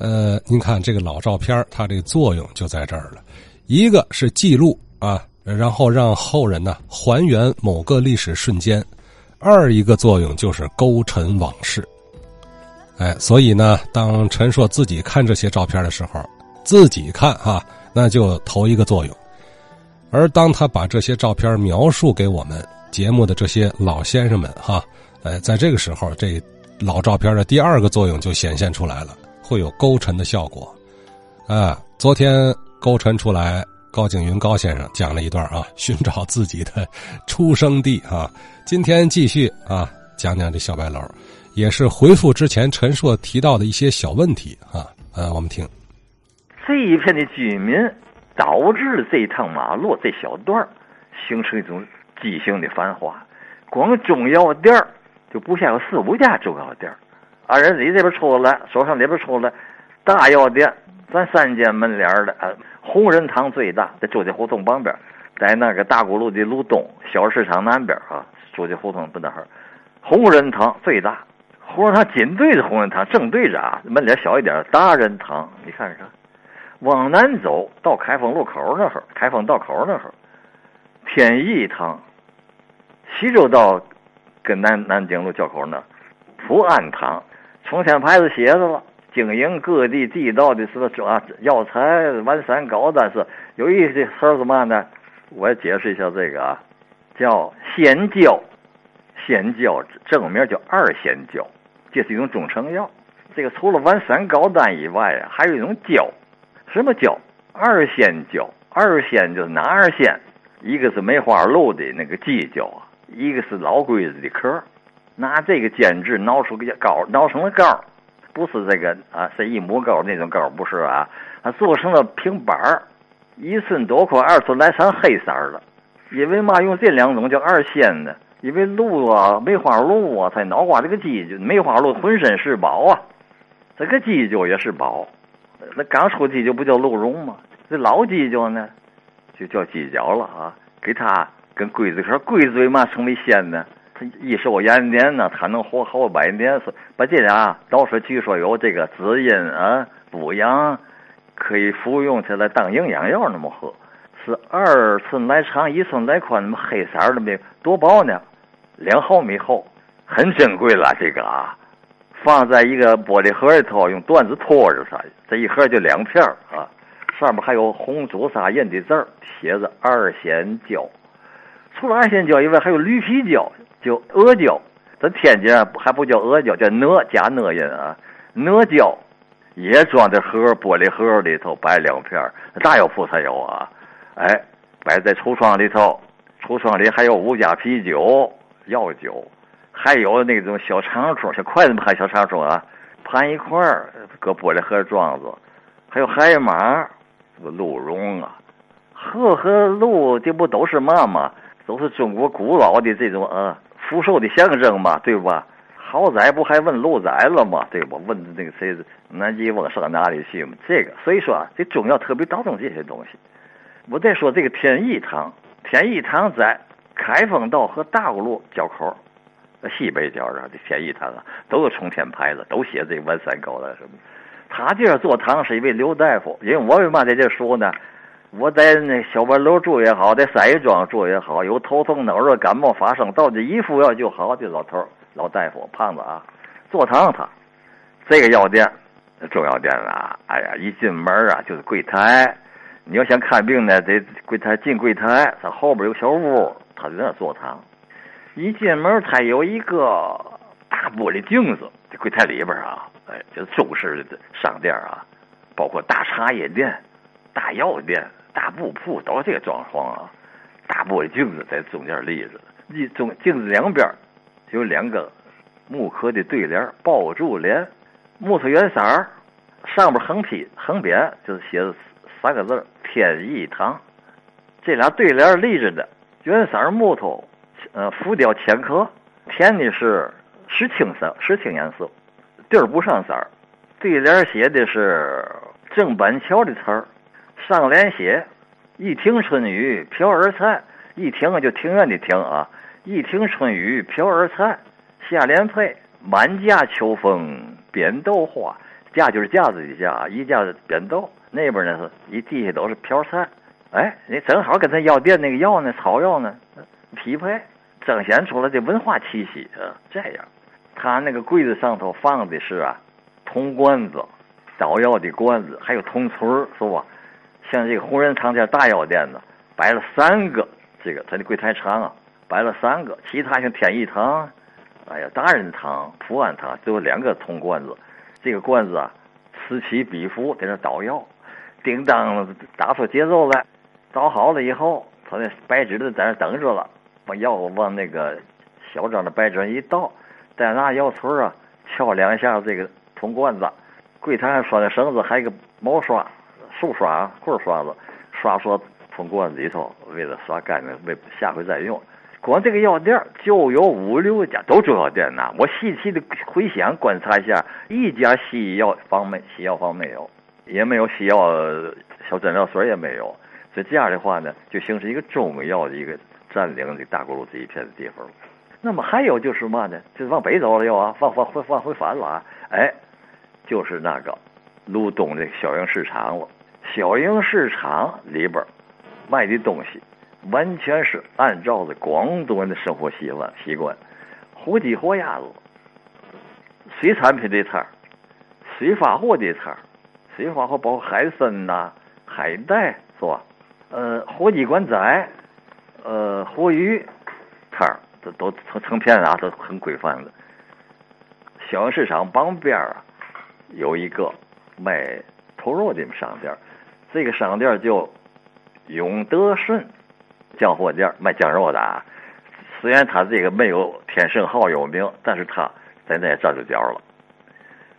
呃，您看这个老照片，它这个作用就在这儿了。一个是记录啊，然后让后人呢还原某个历史瞬间；二一个作用就是勾陈往事。哎，所以呢，当陈硕自己看这些照片的时候，自己看哈，那就头一个作用；而当他把这些照片描述给我们节目的这些老先生们哈，哎，在这个时候，这老照片的第二个作用就显现出来了。会有勾陈的效果，啊，昨天勾陈出来，高景云高先生讲了一段啊，寻找自己的出生地啊。今天继续啊，讲讲这小白楼，也是回复之前陈硕提到的一些小问题啊。呃，我们听这一片的居民导致这趟马路这小段形成一种畸形的繁华，光中药店就不下有四五家中药店二人里这边出来，手上里边出来，大药店，咱三间门脸的啊，红仁堂最大，在周家胡同旁边，在那个大沽路的路东，小市场南边啊，周家胡同不那儿，红仁堂最大，红仁堂紧对着红仁堂，正对着啊，门脸小一点，大仁堂，你看看，往南走到开封路口那儿，开封道口那儿，天意堂，西周道跟南南京路交口那，普安堂。冲天牌子写着了，经营各地地道的什么啊药材、完山高，但是有意思的词儿是嘛呢？我解释一下这个啊，叫仙胶，仙胶正名叫二仙胶，这是一种中成药。这个除了完山高丹以外啊，还有一种胶，什么胶？二仙胶，二仙就是哪二仙？一个是梅花鹿的那个犄角啊，一个是老龟子的壳。拿这个煎制熬出个膏，熬成了膏，不是这个啊，是一母膏那种膏，不是啊，它做成了平板儿，一寸多宽，二寸来长，黑色儿的。因为嘛，用这两种叫二仙呢？因为鹿啊，梅花鹿啊，才脑瓜这个犄角，梅花鹿浑身是宝啊，这个犄角也是宝。那刚出犄角不叫鹿茸吗？这老犄角呢，就叫犄角了啊。给它跟龟子壳，龟子为嘛成为仙呢？益寿延年呢，它能活好百年。是把这俩老师据说有这个滋阴啊、补阳，可以服用起来当营养药那么喝。是二寸来长，一寸来宽，那么黑色的没多薄呢，两毫米厚，很珍贵了。这个啊，放在一个玻璃盒里头，用缎子托着它，这一盒就两片啊，上面还有红朱砂印的字儿，写着二仙胶。除了二仙胶以外，还有驴皮胶。就阿胶，咱天津还不叫阿胶，叫哪加哪音啊？哪胶也装在盒玻璃盒里头，摆两片大药铺才有啊！哎，摆在橱窗里头，橱窗里还有五加啤酒、药酒，还有那种小长虫，小筷子还小长虫啊，盘一块儿，搁玻璃盒装着，还有海马、鹿茸啊，鹤和鹿这不都是嘛嘛？都是中国古老的这种啊。福寿的象征嘛，对吧？好仔不还问路仔了吗？对吧？问那个谁，南极翁上哪里去嘛？这个，所以说啊这中药特别当中这些东西。我再说这个天意堂，天意堂在开封道和大沽路交口，西北角上的天意堂啊，都有冲天牌子，都写这个万三高了什么。他这做堂是一位刘大夫，因为我为嘛在这说呢？我在那小白楼住也好，在三义庄住也好，有头疼脑热、感冒发生，到这一副药就好。这老头老大夫胖子啊，坐堂他这个药店，中药店啊，哎呀，一进门啊就是柜台。你要想看病呢，得柜台进柜台，他后边有小屋，他在那坐堂。一进门，他有一个大玻璃镜子，这柜台里边啊，哎，就是中式的商店啊，包括大茶叶店、大药店。大布铺都这个装潢啊，大玻璃镜子在中间立着，立中镜子两边有两个木刻的对联，抱柱联，木头原色，上边横批横匾就是写着三个字“天意堂”。这俩对联立着的原色木头，呃，浮雕浅刻，填的是石青色，石青颜色，地儿不上色。对联写的是郑板桥的词儿。上联写“一听春雨飘儿菜”，一听啊就庭院的庭啊，“一听春雨飘儿菜”。下联配“满架秋风扁豆花”，架就是架子的架，一架是扁豆，那边呢是一地下都是瓢菜。哎，你正好跟他药店那个药呢，草药呢匹配，彰显出来的文化气息啊。这样，他那个柜子上头放的是啊铜罐子、捣药的罐子，还有铜锤是吧？像这个红仁堂这大药店呢，摆了三个，这个他的柜台长啊，摆了三个。其他像天一堂，哎呀，大仁堂、普安堂，只有两个铜罐子。这个罐子啊，此起彼伏在那捣药，叮当打出节奏来。捣好了以后，他那白纸的在那等着了，把药往那个小张的白纸上一倒，再拿药锤啊敲两下这个铜罐子。柜台上拴的绳子还有个毛刷、手刷、棍刷子，刷刷从罐子里头，为了刷干净，为下回再用。光这个药店就有五六家，都中药店呐。我细细的回想观察一下，一家西药房没，西药房没有，也没有西药小诊疗所也没有。所以这样的话呢，就形成一个中药的一个占领这大沽路这一片的地方。那么还有就是嘛呢？就是往北走了又啊，往往回往回返了啊！哎，就是那个路东的小营市场了。小营市场里边卖的东西，完全是按照着广东人的生活习惯习惯，活鸡活鸭子，水产品的摊儿，水发货的摊儿，水发货包括海参呐、海带是吧？呃，活鸡管仔，呃，活鱼摊儿，都都成成片啊，都很规范的。小营市场旁边啊，有一个卖头肉的商店，这个商店叫永德顺酱货店，卖酱肉的。啊。虽然他这个没有天盛号有名，但是他在那站住脚了。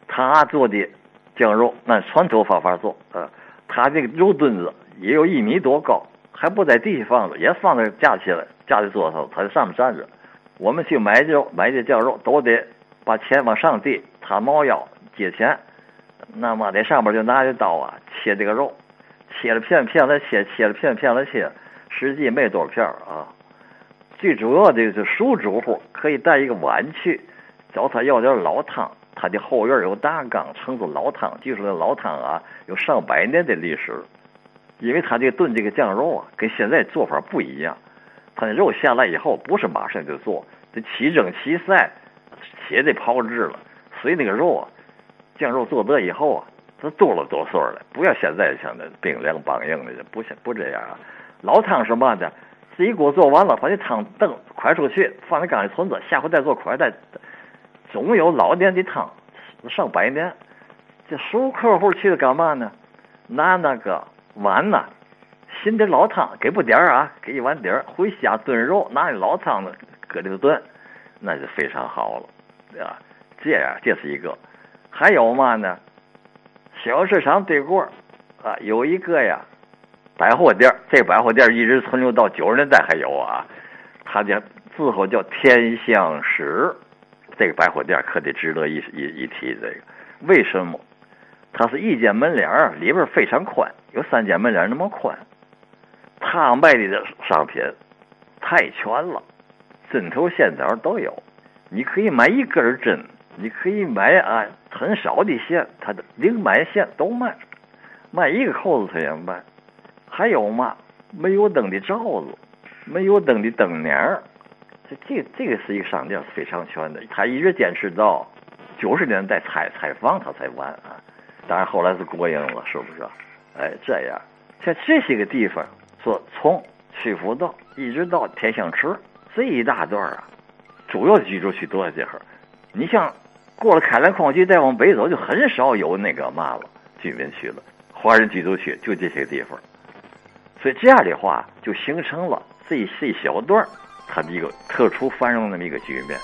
他做的酱肉按传统方法做，呃，他这个肉墩子。也有一米多高，还不在地下放着，也放在架起来，架在桌上，他在上面站着。我们去买肉，买这酱肉，都得把钱往上递，他猫腰接钱。那么在上边就拿着刀啊，切这个肉，切了片片了切，切了片片了切，实际没多少片啊。最主要的就是熟主户可以带一个碗去，找他要点老汤。他的后院有大缸，盛着老汤，据说那老汤啊有上百年的历史。因为他这炖这个酱肉啊，跟现在做法不一样。他那肉下来以后，不是马上就做，得起蒸起晒，且得炮制了。所以那个肉啊，酱肉做得以后啊，都多了多岁了，不要现在像那冰凉梆硬的，不像不这样啊。老汤是嘛的？这一锅做完了，把这汤炖快出去，放在缸里存着，下回再做快再。总有老年的汤，上百年。这熟客户去了干嘛呢？拿那个。碗呢？新的老汤给不点儿啊？给一碗底儿，回家炖肉，拿那老汤子搁里头炖，那就非常好了，对吧？这样这是一个。还有嘛呢？小市场对过啊，有一个呀百货店，这百货店一直存留到九十年代还有啊。它的字号叫天香石，这个百货店可得值得一一一提。这个为什么？它是一间门脸，里边非常宽，有三间门脸那么宽。他卖的商品太全了，针头线枣都有。你可以买一根针，你可以买啊很少的线，他的零买线都卖，卖一个扣子他也卖。还有嘛，没有灯的罩子，没有灯的灯帘儿。这这这个是一个商店非常全的，他一直坚持到九十年代拆拆房他才完啊。当然后来是国营了，是不是？哎，这样，像这些个地方，说从曲阜道一直到天香池这一大段啊，主要居住区都在这儿。你像过了开兰矿区再往北走，就很少有那个嘛了居民区了，华人居住区就这些地方。所以这样的话，就形成了这一这一小段它的一个特殊繁荣那么一个局面。